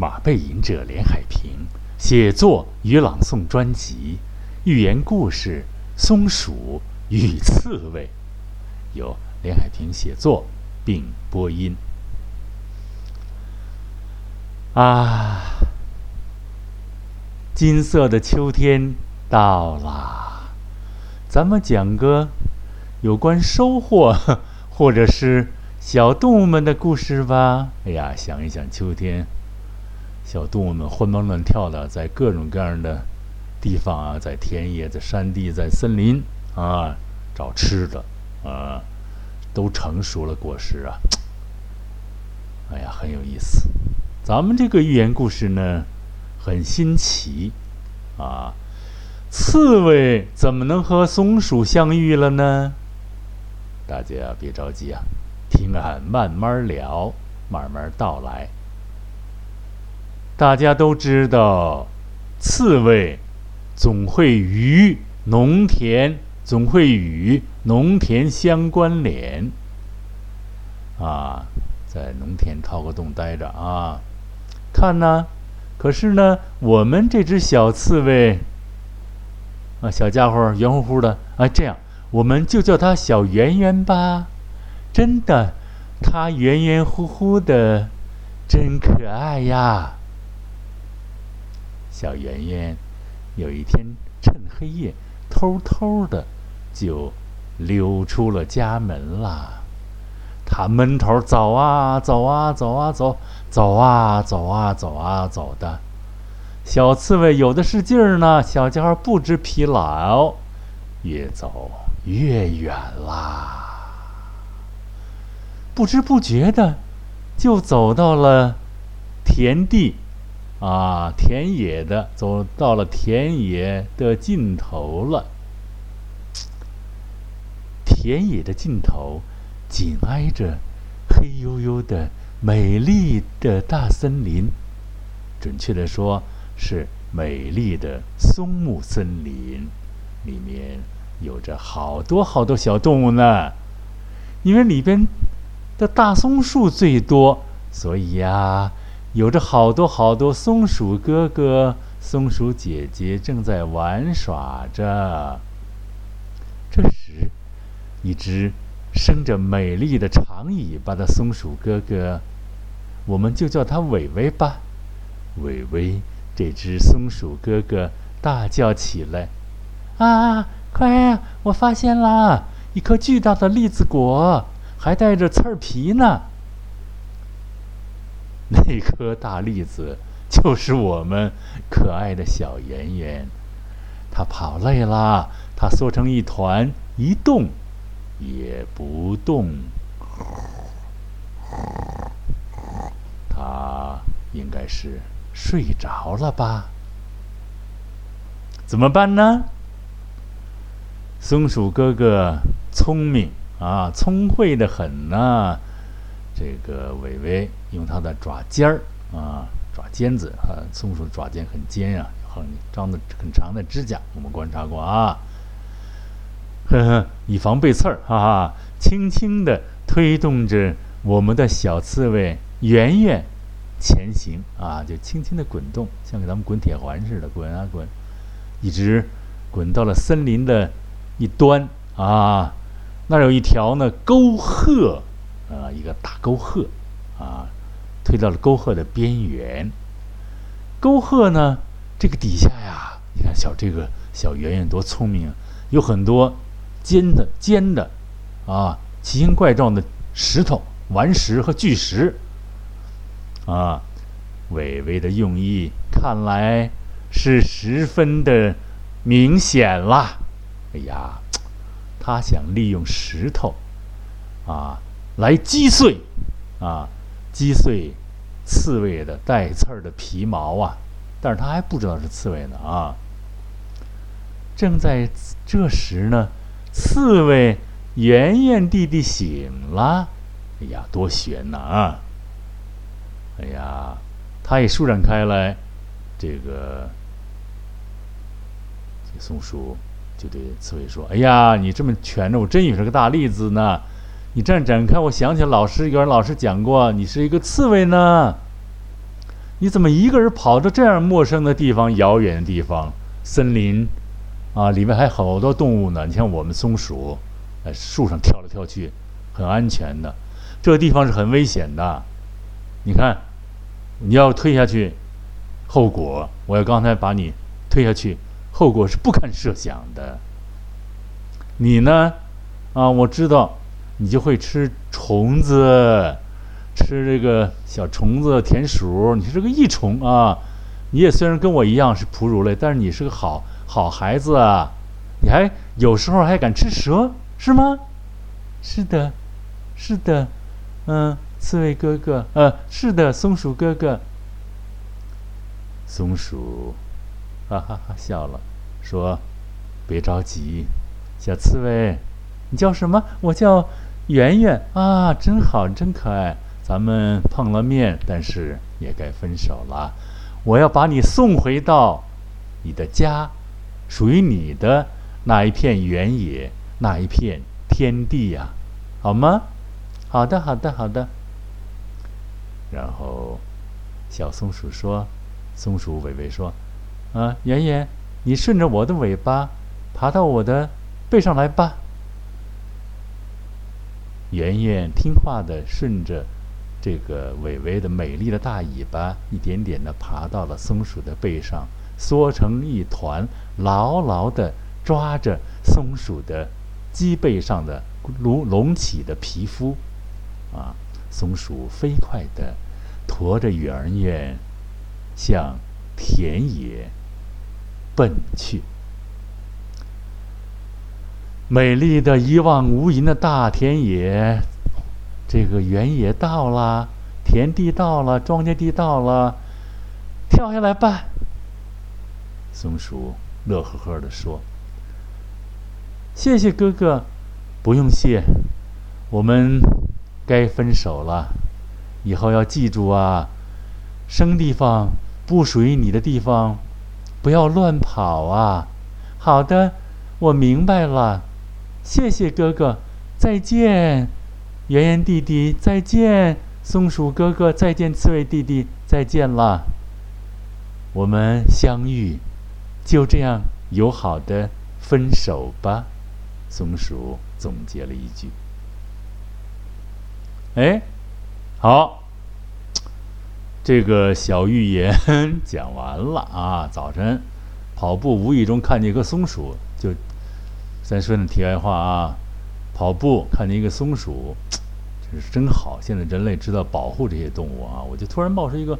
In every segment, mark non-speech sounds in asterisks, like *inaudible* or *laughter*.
马背吟者连海平写作与朗诵专辑《寓言故事：松鼠与刺猬》，由连海平写作并播音。啊，金色的秋天到啦，咱们讲个有关收获或者是小动物们的故事吧。哎呀，想一想秋天。小动物们欢蹦乱跳的，在各种各样的地方啊，在田野、在山地、在森林啊，找吃的啊，都成熟了果实啊。哎呀，很有意思。咱们这个寓言故事呢，很新奇啊。刺猬怎么能和松鼠相遇了呢？大家别着急啊，听俺慢慢聊，慢慢道来。大家都知道，刺猬总会与农田总会与农田相关联。啊，在农田掏个洞待着啊，看呢。可是呢，我们这只小刺猬啊，小家伙圆乎乎的啊，这样我们就叫它小圆圆吧。真的，它圆圆乎乎的，真可爱呀。小圆圆有一天趁黑夜偷偷的就溜出了家门啦。他闷头走啊走啊走啊走，走啊走啊走啊走的。小刺猬有的是劲儿呢，小家伙不知疲劳，越走越远啦。不知不觉的就走到了田地。啊，田野的走到了田野的尽头了。田野的尽头，紧挨着黑黝黝的美丽的大森林，准确的说，是美丽的松木森林，里面有着好多好多小动物呢。因为里边的大松树最多，所以呀。有着好多好多松鼠哥哥、松鼠姐姐正在玩耍着。这时，一只生着美丽的长尾巴的松鼠哥哥，我们就叫它伟伟吧。伟伟，这只松鼠哥哥大叫起来：“啊，快！我发现了一颗巨大的栗子果，还带着刺儿皮呢！” *laughs* 那颗大栗子就是我们可爱的小圆圆，它跑累了，它缩成一团，一动也不动。它应该是睡着了吧？怎么办呢？松鼠哥哥聪明啊，聪慧的很呢。这个伟伟用它的爪尖儿啊，爪尖子啊，松鼠爪尖很尖啊，很长的很长的指甲，我们观察过啊。呵呵，以防被刺儿，哈哈，轻轻地推动着我们的小刺猬圆圆前行啊，就轻轻地滚动，像给咱们滚铁环似的滚啊滚，一直滚到了森林的一端啊，那有一条呢沟壑。啊，一个大沟壑，啊，推到了沟壑的边缘。沟壑呢，这个底下呀，你看小这个小圆圆多聪明，有很多尖的尖的，啊，奇形怪状的石头、顽石和巨石。啊，伟伟的用意看来是十分的明显啦。哎呀，他想利用石头，啊。来击碎，啊，击碎刺猬的带刺儿的皮毛啊！但是他还不知道是刺猬呢啊！正在这时呢，刺猬圆圆弟弟醒了，哎呀，多悬呐啊！哎呀，他也舒展开来，这个松鼠就对刺猬说：“哎呀，你这么蜷着，我真以为是个大栗子呢。”你这样展开，我想起老师，有人老师讲过，你是一个刺猬呢。你怎么一个人跑到这样陌生的地方、遥远的地方、森林啊？里面还好多动物呢。你像我们松鼠，在树上跳来跳去，很安全的。这个地方是很危险的。你看，你要推下去，后果我要刚才把你推下去，后果是不堪设想的。你呢？啊，我知道，你就会吃虫子。吃这个小虫子、田鼠，你是个益虫啊！你也虽然跟我一样是哺乳类，但是你是个好好孩子啊！你还有时候还敢吃蛇，是吗？是的，是的，嗯，刺猬哥哥，呃，是的，松鼠哥哥。松鼠，哈哈哈笑了，说：“别着急，小刺猬，你叫什么？我叫圆圆啊，真好，真可爱。”咱们碰了面，但是也该分手了。我要把你送回到你的家，属于你的那一片原野，那一片天地呀，好吗？好的，好的，好的。然后小松鼠说：“松鼠伟伟说，啊，圆圆，你顺着我的尾巴爬到我的背上来吧。”圆圆听话的顺着。这个伟伟的美丽的大尾巴，一点点的爬到了松鼠的背上，缩成一团，牢牢的抓着松鼠的脊背上的隆隆起的皮肤。啊，松鼠飞快的驮着圆圆向田野奔去。美丽的一望无垠的大田野。这个原野到了，田地到了，庄稼地到了，跳下来吧。松鼠乐呵呵地说：“谢谢哥哥，不用谢，我们该分手了。以后要记住啊，生地方不属于你的地方，不要乱跑啊。”好的，我明白了。谢谢哥哥，再见。圆圆弟弟再见，松鼠哥哥再见，刺猬弟弟再见了。我们相遇，就这样友好的分手吧。松鼠总结了一句：“哎，好，这个小寓言 *laughs* 讲完了啊。早晨跑步，无意中看见一个松鼠，就再说点题外话啊。跑步看见一个松鼠。*tsk* ”这是真好！现在人类知道保护这些动物啊，我就突然冒出一个：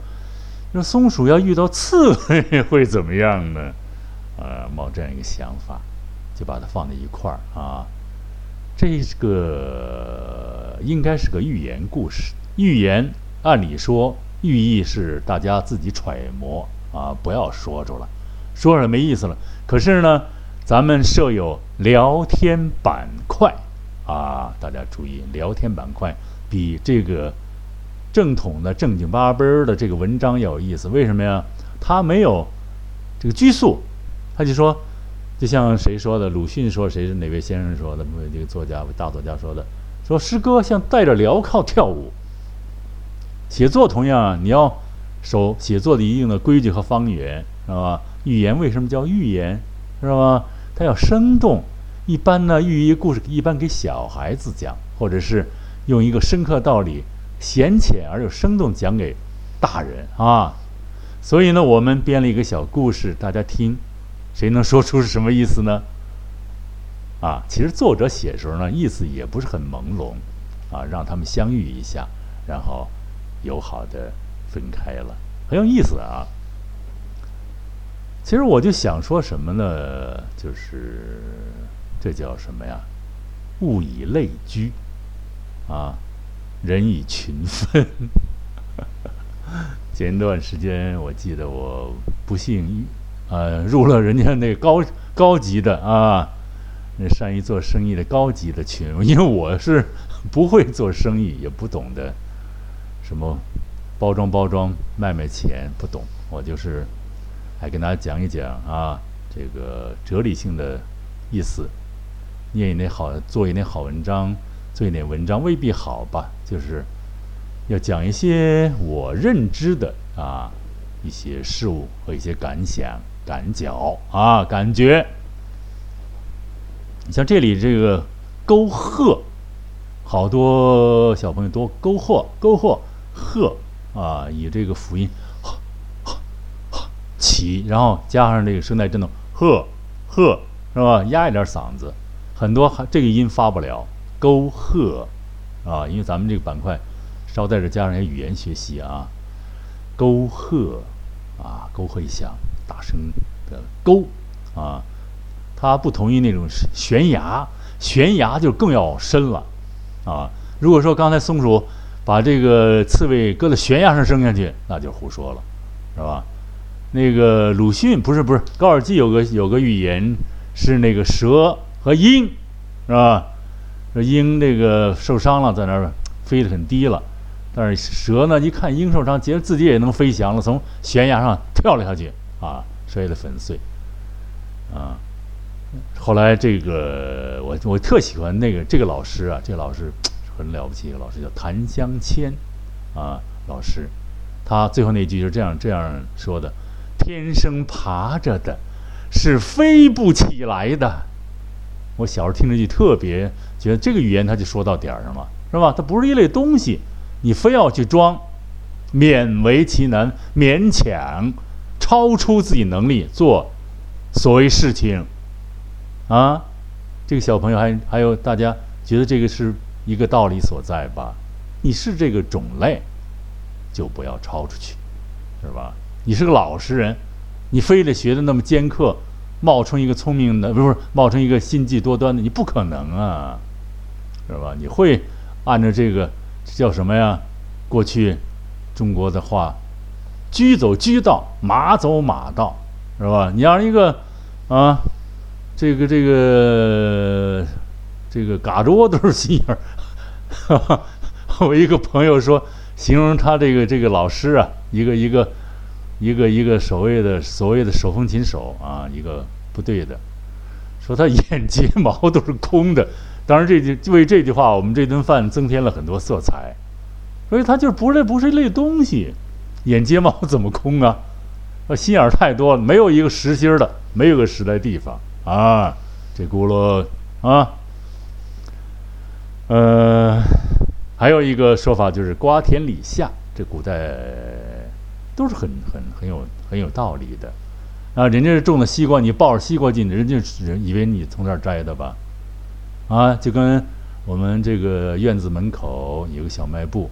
那松鼠要遇到刺猬会怎么样呢？*laughs* 呃，冒这样一个想法，就把它放在一块儿啊。这个应该是个寓言故事。寓言按理说寓意是大家自己揣摩啊，不要说出来，说出来没意思了。可是呢，咱们设有聊天板块。啊，大家注意，聊天板块比这个正统的正经八百的这个文章要有意思。为什么呀？它没有这个拘束，他就说，就像谁说的，鲁迅说，谁是哪位先生说的？这个作家，大作家说的，说诗歌像带着镣铐跳舞，写作同样啊，你要守写作的一定的规矩和方圆，是吧？语言为什么叫寓言，是吧？它要生动。一般呢，寓意故事一般给小孩子讲，或者是用一个深刻道理、浅浅而又生动讲给大人啊。所以呢，我们编了一个小故事，大家听，谁能说出是什么意思呢？啊，其实作者写时候呢，意思也不是很朦胧，啊，让他们相遇一下，然后友好的分开了，很有意思啊。其实我就想说什么呢，就是。这叫什么呀？物以类聚，啊，人以群分。前段时间我记得我不幸，呃，入了人家那高高级的啊，那善于做生意的高级的群，因为我是不会做生意，也不懂得什么包装包装卖卖钱，不懂。我就是还跟大家讲一讲啊，这个哲理性的意思。念一点好，做一点好文章，做一点文章未必好吧？就是要讲一些我认知的啊，一些事物和一些感想、感觉啊，感觉。你像这里这个“沟壑”，好多小朋友都“沟壑”“沟壑”“壑”啊，以这个辅音起，然后加上这个声带振动“呵呵”，是吧？压一点嗓子，很多这个音发不了“沟壑”啊，因为咱们这个板块稍带着加上些语言学习啊，“沟壑”啊，“沟壑”一响，大声的“沟”啊。它不同于那种悬崖，悬崖就更要深了，啊！如果说刚才松鼠把这个刺猬搁在悬崖上扔下去，那就胡说了，是吧？那个鲁迅不是不是高尔基有个有个寓言是那个蛇和鹰，是吧？这鹰这个受伤了，在那儿飞得很低了，但是蛇呢一看鹰受伤，觉得自己也能飞翔了，从悬崖上跳了下去，啊，摔得粉碎，啊！后来这个我我特喜欢那个这个老师啊，这个老师很了不起，一个老师叫谭香谦，啊，老师，他最后那句就这样这样说的：天生爬着的，是飞不起来的。我小时候听这句特别觉得这个语言他就说到点儿上了，是吧？它不是一类东西，你非要去装，勉为其难，勉强超出自己能力做所谓事情。啊，这个小朋友还还有大家觉得这个是一个道理所在吧？你是这个种类，就不要超出去，是吧？你是个老实人，你非得学的那么尖刻，冒充一个聪明的，不是冒充一个心计多端的，你不可能啊，是吧？你会按照这个叫什么呀？过去中国的话，车走车道，马走马道，是吧？你让一个啊。这个这个这个嘎着窝都是心眼儿，我一个朋友说，形容他这个这个老师啊，一个一个一个一个所谓的所谓的手风琴手啊，一个不对的，说他眼睫毛都是空的。当然这句为这句话，我们这顿饭增添了很多色彩。所以他就是不是不是一类东西，眼睫毛怎么空啊？啊，心眼儿太多了，没有一个实心的，没有个实在地方。啊，这轱辘啊，呃，还有一个说法就是“瓜田李下”，这古代都是很很很有很有道理的。啊，人家是种的西瓜，你抱着西瓜进去，人家人以为你从那儿摘的吧？啊，就跟我们这个院子门口有个小卖部，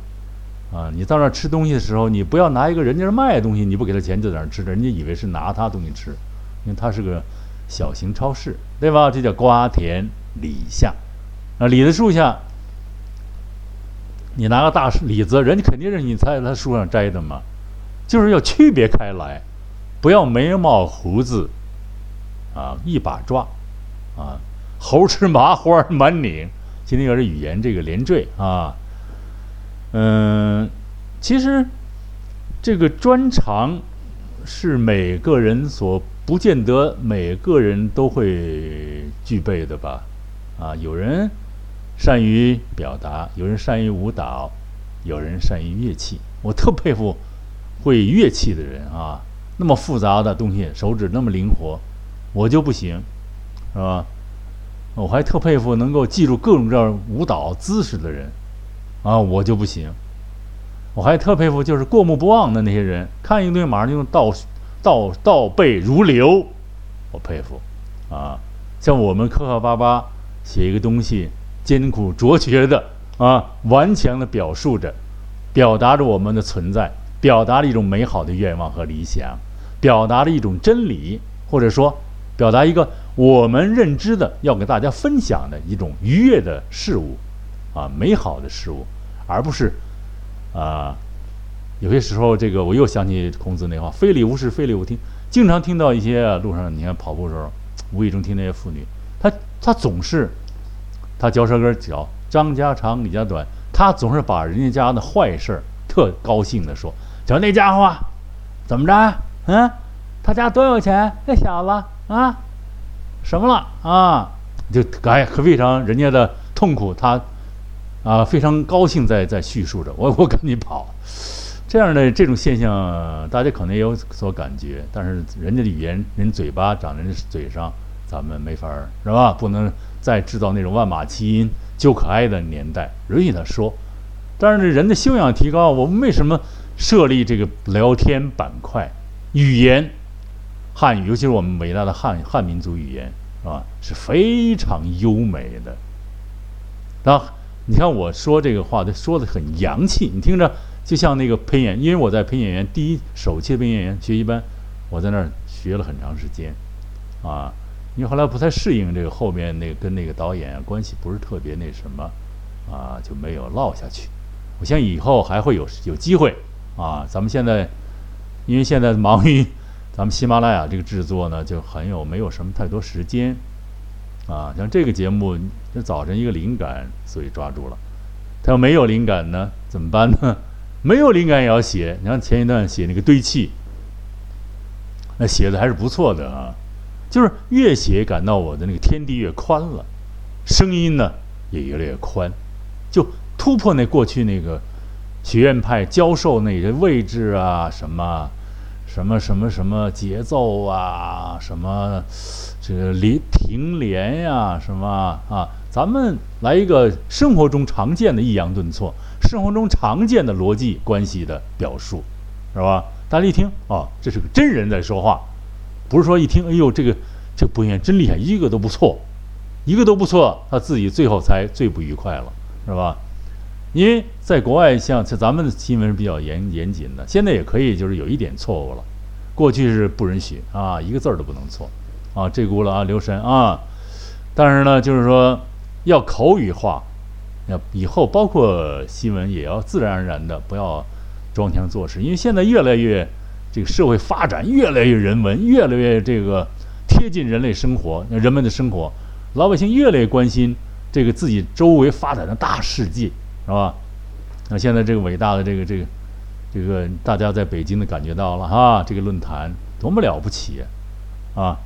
啊，你到那儿吃东西的时候，你不要拿一个人家卖的东西，你不给他钱就在那儿吃，人家以为是拿他东西吃，因为他是个。小型超市，对吧？这叫瓜田李下，啊，李子树下，你拿个大李子，人家肯定是你在他树上摘的嘛，就是要区别开来，不要眉毛胡子，啊，一把抓，啊，猴吃麻花满拧。今天又是语言这个连缀啊，嗯，其实这个专长是每个人所。不见得每个人都会具备的吧？啊，有人善于表达，有人善于舞蹈，有人善于乐器。我特佩服会乐器的人啊，那么复杂的东西，手指那么灵活，我就不行，是吧？我还特佩服能够记住各种各样舞蹈姿势的人，啊，我就不行。我还特佩服就是过目不忘的那些人，看一堆马上就倒。倒倒背如流，我佩服，啊，像我们磕磕巴巴写一个东西，艰苦卓绝的啊，顽强的表述着，表达着我们的存在，表达了一种美好的愿望和理想，表达了一种真理，或者说，表达一个我们认知的要给大家分享的一种愉悦的事物，啊，美好的事物，而不是，啊。有些时候，这个我又想起孔子那话：“非礼勿视，非礼勿听。”经常听到一些路上，你看跑步的时候，无意中听那些妇女，她她总是，她嚼舌根嚼张家长李家短，她总是把人家家的坏事儿特高兴的说：“瞧那家伙，怎么着？嗯，他家多有钱？那小子啊，什么了啊？就哎，非常人家的痛苦，他啊非常高兴在在叙述着。我我赶紧跑。这样的这种现象，大家可能也有所感觉，但是人家的语言，人嘴巴长在人嘴上，咱们没法儿是吧？不能再制造那种万马齐喑、旧可爱的年代，允许他说。但是人的修养提高，我们为什么设立这个聊天板块？语言，汉语，尤其是我们伟大的汉汉民族语言，是吧？是非常优美的。啊，你看我说这个话，他说的很洋气，你听着。就像那个配演，因为我在配演员第一首期的配演员学习班，我在那儿学了很长时间，啊，因为后来不太适应这个后面那个跟那个导演关系不是特别那什么，啊，就没有落下去。我想以后还会有有机会，啊，咱们现在因为现在忙于咱们喜马拉雅这个制作呢，就很有没有什么太多时间，啊，像这个节目，就早晨一个灵感，所以抓住了。他要没有灵感呢，怎么办呢？没有灵感也要写，你看前一段写那个堆砌，那写的还是不错的啊。就是越写感到我的那个天地越宽了，声音呢也越来越宽，就突破那过去那个学院派教授那些位置啊，什么什么什么什么节奏啊，什么这个连停连呀，什么啊，咱们来一个生活中常见的抑扬顿挫。生活中常见的逻辑关系的表述，是吧？大家一听，哦，这是个真人在说话，不是说一听，哎呦，这个这个播音员真厉害，一个都不错，一个都不错，他自己最后才最不愉快了，是吧？因为在国外，像像咱们的新闻是比较严严谨的，现在也可以，就是有一点错误了，过去是不允许啊，一个字儿都不能错，啊，这轱辘啊，留神啊，但是呢，就是说要口语化。那以后包括新闻也要自然而然的，不要装腔作势，因为现在越来越这个社会发展越来越人文，越来越这个贴近人类生活，人们的生活，老百姓越来越关心这个自己周围发展的大世界，是吧？那现在这个伟大的这个这个这个大家在北京的感觉到了哈，这个论坛多么了不起啊！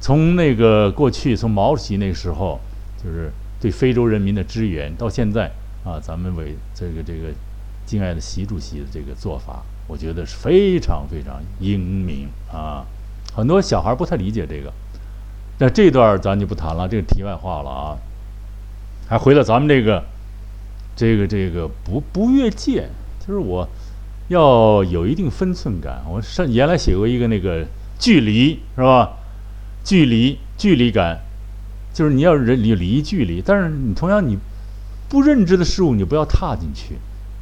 从那个过去，从毛主席那时候，就是。对非洲人民的支援，到现在啊，咱们为这个这个敬爱的习主席的这个做法，我觉得是非常非常英明啊。很多小孩不太理解这个，那这段咱就不谈了，这个题外话了啊。还回到咱们这个这个这个不不越界，就是我要有一定分寸感。我上原来写过一个那个距离是吧？距离距离感。就是你要人离离距离，但是你同样你不认知的事物，你不要踏进去，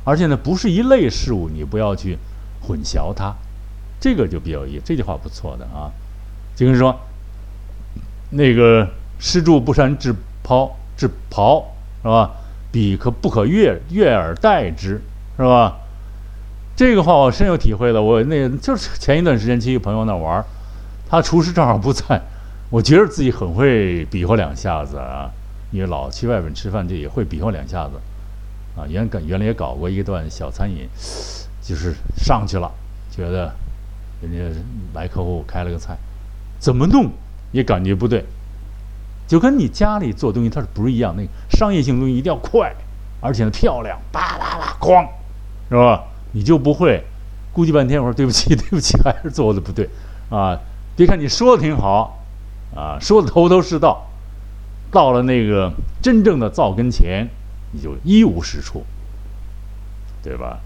而且呢，不是一类事物，你不要去混淆它，这个就比较意这句话不错的啊。就跟说那个施主不善制袍制袍是吧？彼可不可悦悦而待之是吧？这个话我深有体会了。我那就是前一段时间去一个朋友那玩，他厨师正好不在。我觉得自己很会比划两下子啊，因为老去外边吃饭这也会比划两下子，啊，原搞原来也搞过一段小餐饮，就是上去了，觉得人家来客户开了个菜，怎么弄也感觉不对，就跟你家里做东西它是不是一样？那个商业性东西一定要快，而且呢漂亮，叭叭叭咣，是吧？你就不会，估计半天我说对不起对不起，还是做的不对，啊，*laughs* 别看你说的挺好。啊，说的头头是道，到了那个真正的灶跟前，你就一无是处，对吧？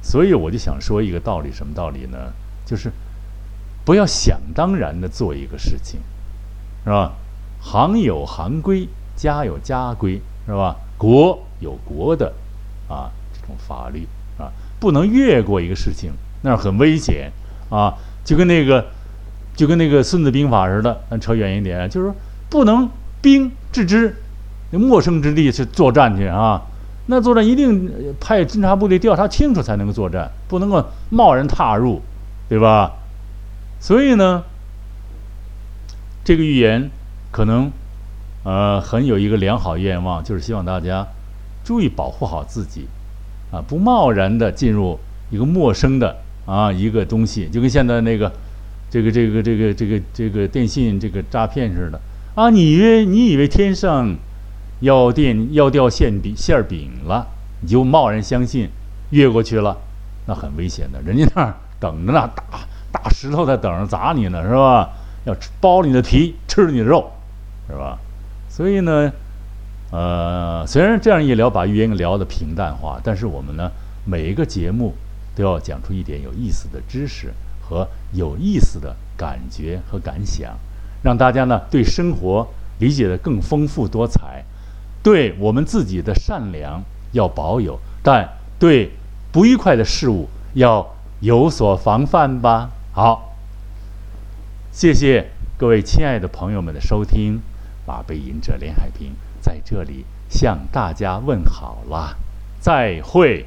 所以我就想说一个道理，什么道理呢？就是不要想当然的做一个事情，是吧？行有行规，家有家规，是吧？国有国的啊这种法律啊，不能越过一个事情，那很危险啊，就跟那个。就跟那个《孙子兵法》似的，咱扯远一点，就是说不能兵制之，那陌生之地去作战去啊。那作战一定派侦察部队调查清楚才能够作战，不能够贸然踏入，对吧？所以呢，这个预言可能呃很有一个良好愿望，就是希望大家注意保护好自己啊，不贸然的进入一个陌生的啊一个东西，就跟现在那个。这个这个这个这个这个电信这个诈骗似的啊！你以为你以为天上要电要掉馅饼馅饼了，你就贸然相信，越过去了，那很危险的。人家那儿等着呢，大大石头在等着砸你呢，是吧？要剥你的皮，吃你的肉，是吧？所以呢，呃，虽然这样一聊，把语言聊得平淡化，但是我们呢，每一个节目都要讲出一点有意思的知识和有意思的感觉和感想，让大家呢对生活理解的更丰富多彩，对我们自己的善良要保有，但对不愉快的事物要有所防范吧。好，谢谢各位亲爱的朋友们的收听。把背吟者连海平在这里向大家问好了，再会。